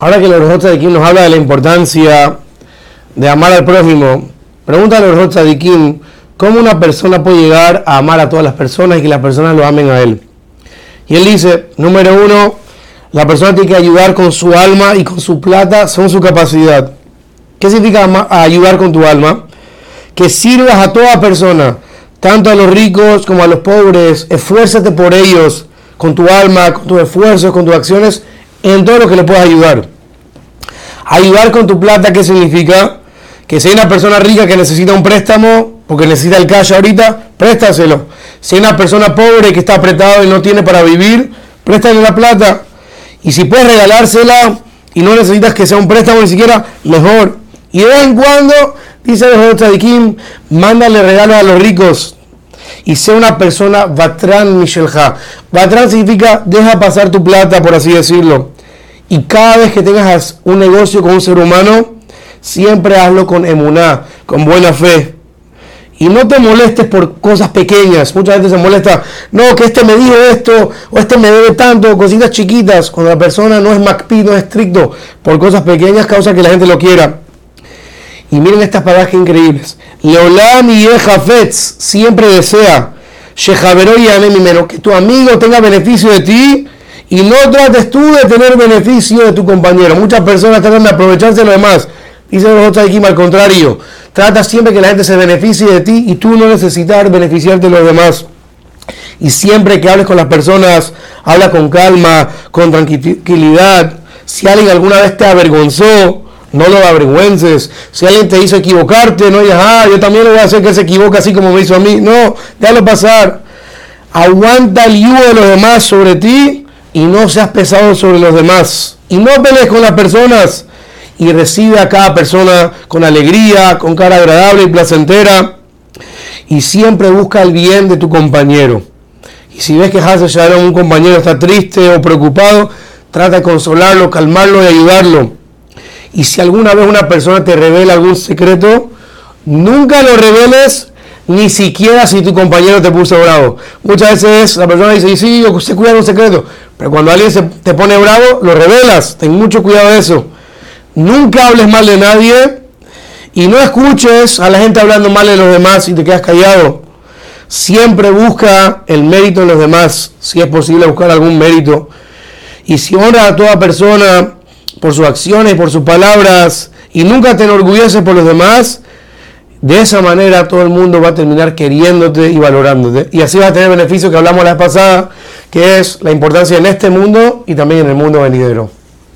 Ahora que los Tzadikim nos habla de la importancia de amar al prójimo, pregunta a los Tzadikim cómo una persona puede llegar a amar a todas las personas y que las personas lo amen a él. Y él dice, número uno, la persona tiene que ayudar con su alma y con su plata son su capacidad. ¿Qué significa ayudar con tu alma? Que sirvas a toda persona, tanto a los ricos como a los pobres, esfuérzate por ellos, con tu alma, con tus esfuerzos, con tus acciones en todo lo que le puedas ayudar. Ayudar con tu plata, ¿qué significa? Que si hay una persona rica que necesita un préstamo, porque necesita el cash ahorita, préstaselo. Si hay una persona pobre que está apretado y no tiene para vivir, préstale la plata. Y si puedes regalársela y no necesitas que sea un préstamo ni siquiera, mejor. Y de vez en cuando, dice el Kim, mándale regalos a los ricos. Y sea una persona Batran Mishelja. Batran significa deja pasar tu plata, por así decirlo. Y cada vez que tengas un negocio con un ser humano, siempre hazlo con emuná, con buena fe. Y no te molestes por cosas pequeñas. Mucha gente se molesta, no, que este me dijo esto, o este me debe tanto, cositas chiquitas. Cuando la persona no es macpi, no es estricto, por cosas pequeñas, causa que la gente lo quiera. Y miren estas palabras que increíbles. Leolam y Ejafetz siempre desea, que tu amigo tenga beneficio de ti y no trates tú de tener beneficio de tu compañero. Muchas personas tratan de aprovecharse de lo demás. Dice los otros aquí al contrario. Trata siempre que la gente se beneficie de ti y tú no necesitar beneficiarte de los demás. Y siempre que hables con las personas, habla con calma, con tranquilidad. Si alguien alguna vez te avergonzó, no lo avergüences. Si alguien te hizo equivocarte, no digas, ah, yo también lo voy a hacer que se equivoque así como me hizo a mí. No, déjalo pasar. Aguanta el yugo de los demás sobre ti y no seas pesado sobre los demás. Y no pelees con las personas y recibe a cada persona con alegría, con cara agradable y placentera. Y siempre busca el bien de tu compañero. Y si ves que Hazel un compañero está triste o preocupado, trata de consolarlo, calmarlo y ayudarlo. Y si alguna vez una persona te revela algún secreto, nunca lo reveles ni siquiera si tu compañero te puso bravo. Muchas veces la persona dice, sí, yo sé cuidar un secreto, pero cuando alguien se te pone bravo, lo revelas. Ten mucho cuidado de eso. Nunca hables mal de nadie y no escuches a la gente hablando mal de los demás y te quedas callado. Siempre busca el mérito en los demás, si es posible buscar algún mérito. Y si honra a toda persona por sus acciones, por sus palabras, y nunca te enorgulleces por los demás, de esa manera todo el mundo va a terminar queriéndote y valorándote. Y así vas a tener beneficio que hablamos la vez pasada, que es la importancia en este mundo y también en el mundo venidero.